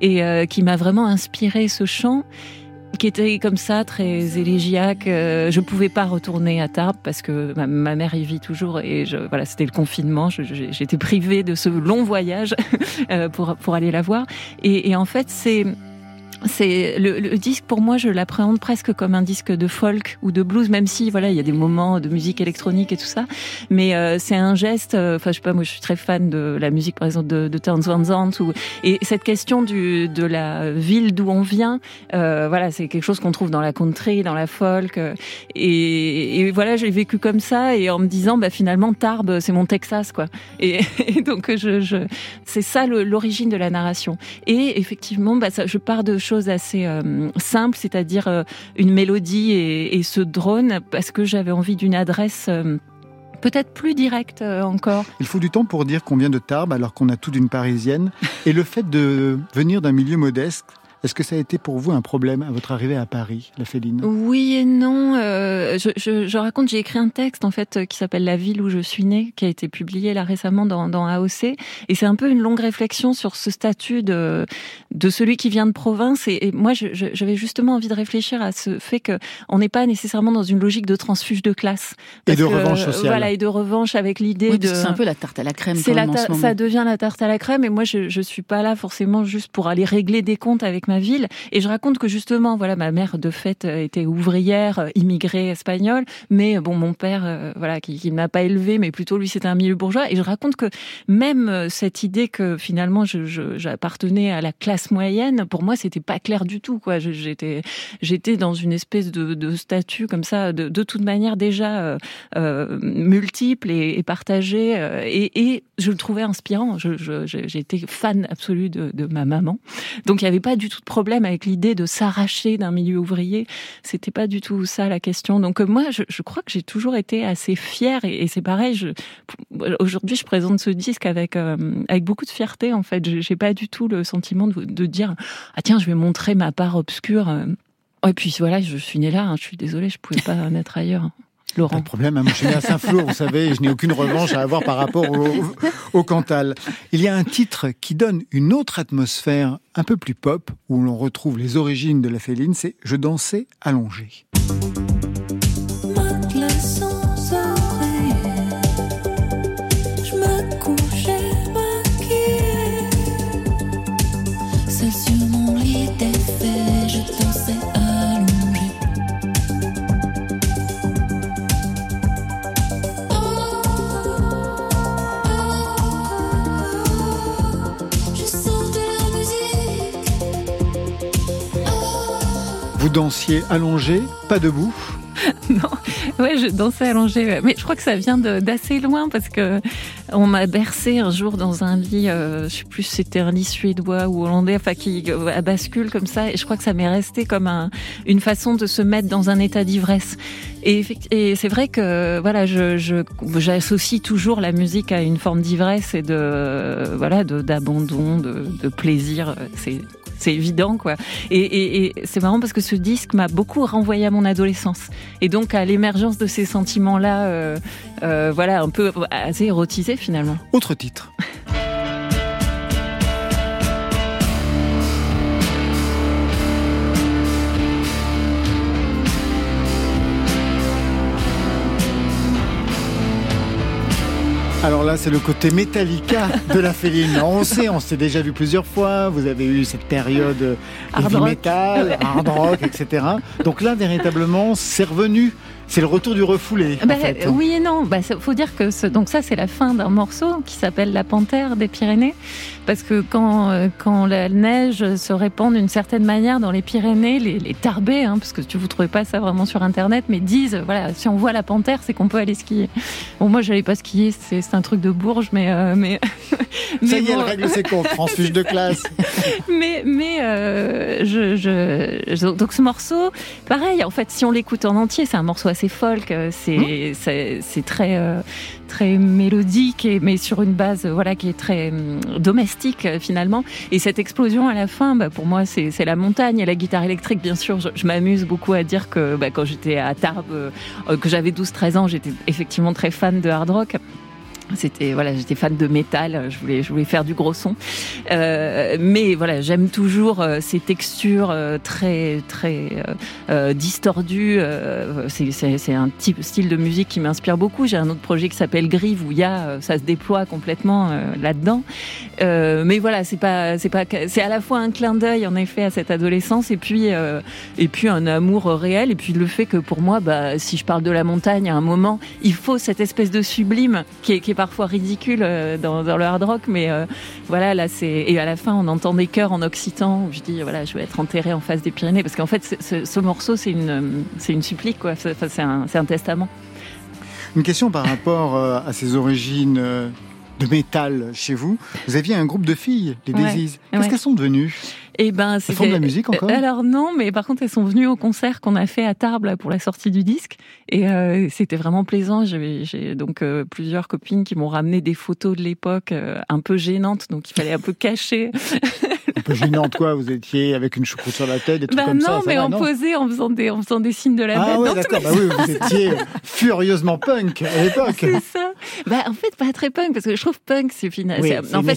et euh, qui m'a vraiment inspiré ce chant qui était comme ça, très élégiaque. Euh, je pouvais pas retourner à Tarbes parce que ma, mère y vit toujours et je, voilà, c'était le confinement. J'étais privée de ce long voyage euh, pour pour aller la voir. Et, et en fait, c'est c'est le, le disque pour moi je l'appréhende presque comme un disque de folk ou de blues même si voilà il y a des moments de musique électronique et tout ça. Mais euh, c'est un geste euh, enfin je sais pas moi je suis très fan de la musique par exemple de, de Towns ou et cette question du de la ville d'où on vient euh, voilà c'est quelque chose qu'on trouve dans la country dans la folk euh, et, et voilà j'ai vécu comme ça et en me disant bah finalement Tarbes c'est mon Texas quoi. Et, et donc je, je c'est ça l'origine de la narration. Et effectivement bah ça, je pars de choses assez euh, simples c'est-à-dire euh, une mélodie et, ce drone parce que j'avais envie d'une adresse euh, peut-être plus directe encore Il faut du temps pour dire qu'on vient de Tarbes alors qu'on a tout d'une parisienne. Et le fait de venir d'un milieu modeste, Est-ce que ça a été pour vous un problème à votre arrivée à Paris, la Féline? Oui et non. Euh, je, je, je, raconte, j'ai écrit un texte en fait qui s'appelle La ville où je suis née, qui a été publié là récemment dans, dans AOC, et c'est un peu une longue réflexion sur ce statut de de celui qui vient de province. Et, et moi, j'avais justement envie de réfléchir à ce fait que on n'est pas nécessairement dans une logique de transfuge de classe et de revanche sociale. Voilà, et de revanche avec l'idée oui, de. C'est un peu la tarte à la crème. C'est la ta... ça devient la tarte à la crème. Et moi, je je suis pas là forcément juste pour aller régler des comptes avec ma ville. Et je raconte que justement, voilà, ma mère de fait était ouvrière, immigrée espagnole, mais bon, mon père, euh, voilà, qui, qui m'a pas élevé, mais plutôt lui, c'était un milieu bourgeois. Et je raconte que même euh, cette idée que finalement, j'appartenais à la classe moyenne, pour moi, c'était pas clair du tout, quoi. J'étais, j'étais dans une espèce de, statut comme ça, de, de toute manière déjà euh, euh, multiple et, partagé, euh, et, et, je le trouvais inspirant. J'étais fan absolu de, de, ma maman, donc il n'y avait pas du tout de problème avec l'idée de s'arracher d'un milieu ouvrier. C'était pas du tout ça la question. Donc moi, je, crois que j'ai toujours été assez fière, et, c'est pareil. Aujourd'hui, je présente ce disque avec euh, avec beaucoup de fierté. En fait, j'ai pas du tout le sentiment de, dire ah tiens, je vais montrer ma part obscure. Et puis voilà, je suis née là. Hein, je suis désolée, je pouvais pas naître ailleurs. Laurent. Pas de problème, hein, moi, je suis né à Saint-Flour, vous savez, je n'ai aucune revanche à avoir par rapport au, au Cantal. Il y a un titre qui donne une autre atmosphère un peu plus pop, où l'on retrouve les origines de la féline, c'est Je dansais allongé. Vous dansiez allongé, pas debout non, ouais, je dansais allongé, mais je crois que ça vient d'assez loin parce que on m'a bercé un jour dans un lit, euh, je sais plus si c'était un lit suédois ou hollandais, enfin qui euh, bascule comme ça, et je crois que ça m'est resté comme un, une façon de se mettre dans un état d'ivresse. Et, c'est vrai que voilà, j'associe toujours la musique à une forme d'ivresse et de voilà d'abandon, de, plaisir. C'est évident quoi. Et, c'est marrant parce que ce disque m'a beaucoup renvoyé à mon adolescence et donc à l'émergence de ces sentiments là, euh, euh, voilà, un peu assez érotisés finalement. Autre titre. Alors là, c'est le côté Metallica de la Féline. On sait, on s'est déjà vu plusieurs fois. Vous avez eu cette période hard heavy metal, hard rock, etc. Donc là, véritablement, c'est revenu. C'est le retour du refoulé. Bah, en fait. Oui et non. Bah, faut dire que ce, donc ça c'est la fin d'un morceau qui s'appelle La Panthère des Pyrénées, parce que quand euh, quand la neige se répand d'une certaine manière dans les Pyrénées, les, les tarbés, hein, parce que tu vous trouvez pas ça vraiment sur internet, mais disent voilà si on voit la panthère, c'est qu'on peut aller skier. Bon moi j'allais pas skier, c'est un truc de Bourges, mais euh, mais ça y est, elle règle ses comptes, transfuge de classe. mais mais euh, je, donc ce morceau, pareil en fait si on l'écoute en entier, c'est un morceau assez folk, c'est mmh. c'est très euh, très mélodique et mais sur une base voilà qui est très euh, domestique finalement. Et cette explosion à la fin, bah, pour moi c'est la montagne et la guitare électrique bien sûr. Je, m'amuse beaucoup à dire que bah, quand j'étais à Tarbes, euh, que j'avais 12-13 ans, j'étais effectivement très fan de hard rock. C'était voilà, j'étais fan de métal, je voulais je voulais faire du gros son. Euh, mais voilà, j'aime toujours euh, ces textures euh, très très euh, distordues. c'est un type style de musique qui m'inspire beaucoup. J'ai un autre projet qui s'appelle Grive où il y a ça se déploie complètement là-dedans. mais voilà, c'est pas c'est pas c'est à la fois un clin d'œil en effet à cette adolescence et puis et puis un amour réel et puis le fait que pour moi bah si je parle de la montagne à un moment, il faut cette espèce de sublime qui est, qui est parfois ridicule dans, dans, le hard rock, mais euh, voilà, là c'est et à la fin on entend des chœurs en occitan où je dis voilà, je vais être enterré en face des Pyrénées parce qu'en fait ce, ce, morceau c'est une c'est une supplique quoi, c'est un c'est un testament. Une question par rapport à ses origines de métal chez vous. Vous aviez un groupe de filles, les Ouais, Daisies. Qu'est-ce ouais. qu'elles sont devenues? Et ben, Elles font de la musique encore Alors non, mais par contre, elles sont venues au concert qu'on a fait à Tarbes pour la sortie du disque, et euh, c'était vraiment plaisant. J'ai donc euh, plusieurs copines qui m'ont ramené des photos de l'époque euh, un peu gênantes, donc il fallait un peu cacher. Un peu gênante, quoi. Vous étiez avec une choucroute sur la tête, des trucs Bah comme ça. non, ça mais va, en non posait, en faisant des, en faisant des signes de la Ah ouais, d'accord. Bah oui, vous étiez furieusement punk à l'époque. C'est ça. Bah, en fait, pas très punk, parce que je trouve punk, c'est final. Oui, en fait,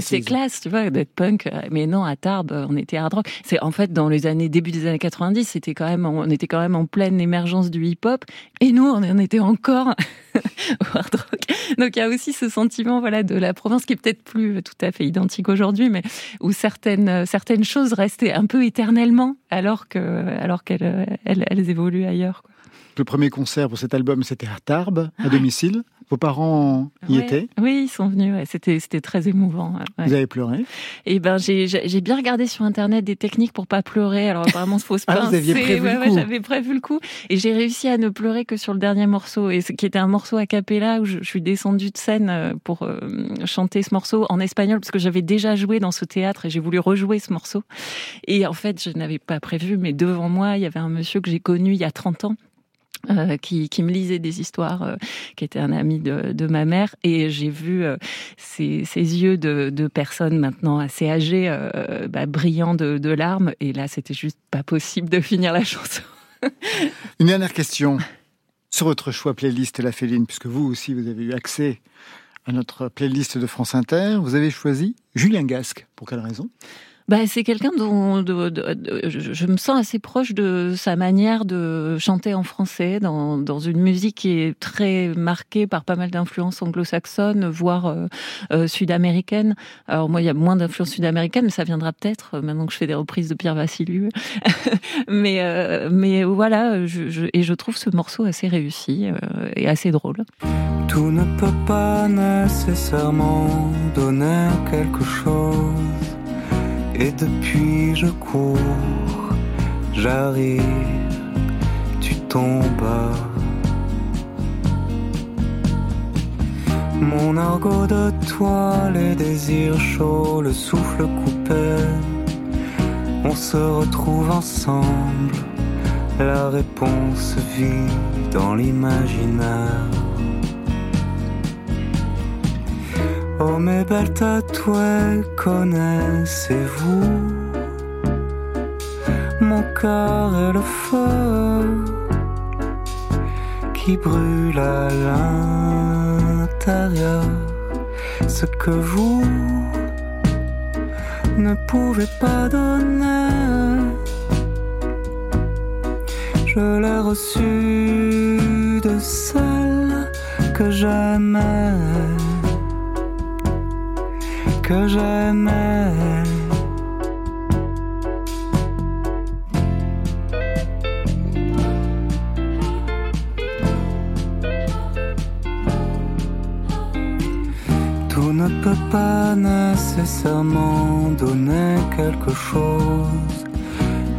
c'est classe, tu vois, d'être punk. euh, Mais non, à Tarbes, on était hard rock. C'est en fait dans les années début des années 90, c'était quand même, on était quand même en pleine émergence du hip-hop, et nous, on en était encore au hard rock. Donc il y a aussi ce sentiment, voilà, de la province qui est peut-être plus tout à fait identique aujourd'hui, mais où certaines certaines choses restaient un peu éternellement, alors que alors qu'elles elles, elles évoluent ailleurs. quoi. Le premier concert pour cet album, c'était à Tarbes, à domicile. Vos parents y Ouais. étaient? Oui, ils sont venus. ouais. C'était c'était très émouvant. ouais. Vous avez pleuré? Et ben j'ai bien regardé sur internet des techniques pour pas pleurer. Alors vraiment faut se Ah, vous pincer. aviez prévu le coup. j'avais prévu le coup et j'ai réussi à ne pleurer que sur le dernier morceau et ce qui était un morceau a cappella où je, je suis descendue de scène euh, pour euh, chanter ce morceau en espagnol parce que j'avais déjà joué dans ce théâtre et j'ai voulu rejouer ce morceau. Et en fait, je n'avais pas prévu mais devant moi, il y avait un monsieur que j'ai connu il y a 30 ans euh, qui, me lisait des histoires, euh, qui était un ami de, de ma mère, et j'ai vu euh, ces, yeux de, personnes maintenant assez âgées, bah, brillants de, de larmes, et là c'était juste pas possible de finir la chanson. Une dernière question sur votre choix playlist La Féline, puisque vous aussi vous avez eu accès à notre playlist de France Inter. Vous avez choisi Julien Gasque. Pour quelle raison? Bah, c'est quelqu'un dont je, me sens assez proche de sa manière de chanter en français, dans, dans une musique qui est très marquée par pas mal d'influences anglo-saxonnes, voire euh, euh, sud-américaines. Alors moi, il y a moins d'influences sud-américaines, mais ça viendra peut-être euh, maintenant que je fais des reprises de Pierre Vassiliou. mais mais voilà, et je trouve ce morceau assez réussi et assez drôle. Tout ne peut pas nécessairement donner quelque chose. Et depuis je cours, j'arrive, tu tombes. Mon argot de toi, les désirs chauds, le souffle coupé. On se retrouve ensemble, la réponse vit dans l'imaginaire. Oh mes belles tatouées, connaissez-vous? Mon cœur est le feu qui brûle à l'intérieur. Ce que vous ne pouvez pas donner. Je l'ai reçu de celle que j'aimais que j'aimais. Tout ne peut pas nécessairement donner quelque chose.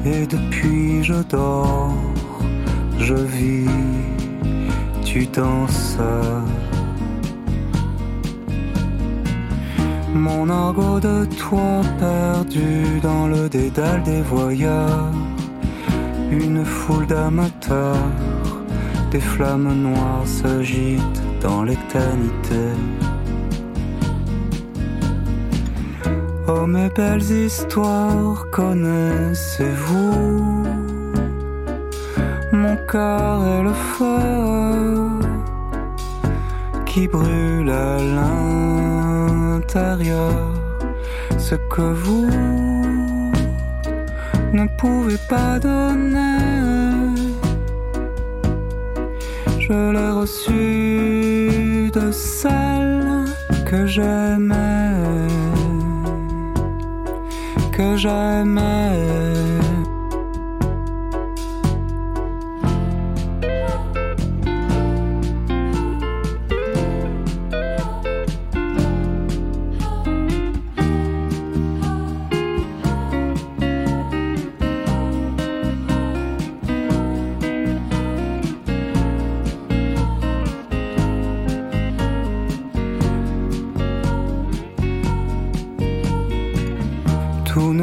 Et depuis je dors, je vis, tu danses. Mon argot de toi perdu dans le dédale des voyeurs. Une foule d'amateurs, des flammes noires s'agitent dans l'éternité. Oh mes belles histoires, connaissez-vous? Mon cœur est le feu qui brûle à Ce que vous ne pouvez pas donner. Je l'ai reçu de celle que j'aimais, que j'aimais.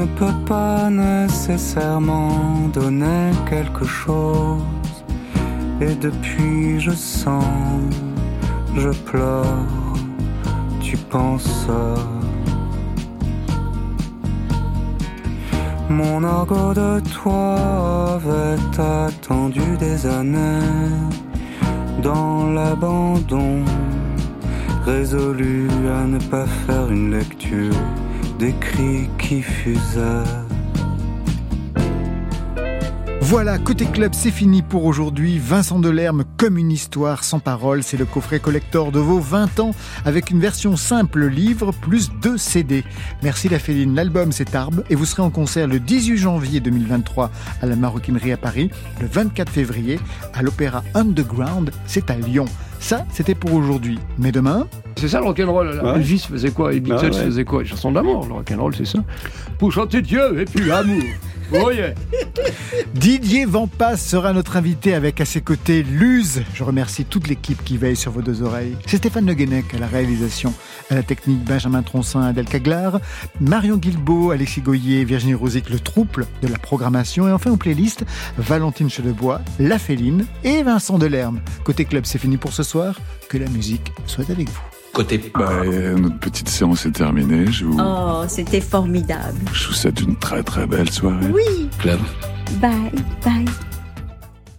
Ne peut pas nécessairement donner quelque chose. Et depuis je sens, je pleure, tu penses. Mon argot de toi avait attendu des années dans l'abandon, résolu à ne pas faire une lecture des cris qui. Voilà, côté club, c'est fini pour aujourd'hui. Vincent Delerme, comme une histoire sans parole, c'est le coffret collector de vos 20 ans avec une version simple livre plus deux CD. Merci la Féline, l'album c'est Tarbes et vous serez en concert le 18 janvier 2023 à la Maroquinerie à Paris, le 24 février à l'Opéra Underground, c'est à Lyon. Ça, c'était pour aujourd'hui. Mais demain C'est ça le rock'n'roll. Ouais. Elvis faisait quoi? Les Beatles Ah ouais. faisaient quoi? Les chansons d'amour. Le rock'n'roll, c'est ça. Pour chanter Dieu et puis l'amour. Oh. Didier Vampas sera notre invité avec à ses côtés Luz. Je remercie toute l'équipe qui veille sur vos deux oreilles. C'est Stéphane Le Guenec à la réalisation, à la technique Benjamin Troncin, Adèle Caglar, Marion Guilbeault, Alexis Goyer, Virginie Rosic, le trouble de la programmation et enfin aux playlists Valentine Chedebois, La Féline et Vincent Delerme. Côté club, c'est fini pour ce soir. Que la musique soit avec vous. Côté. Bah, euh, notre petite séance est terminée. Je vous, Oh, c'était formidable. je vous souhaite une très très belle soirée. Oui. Club. Bye, bye.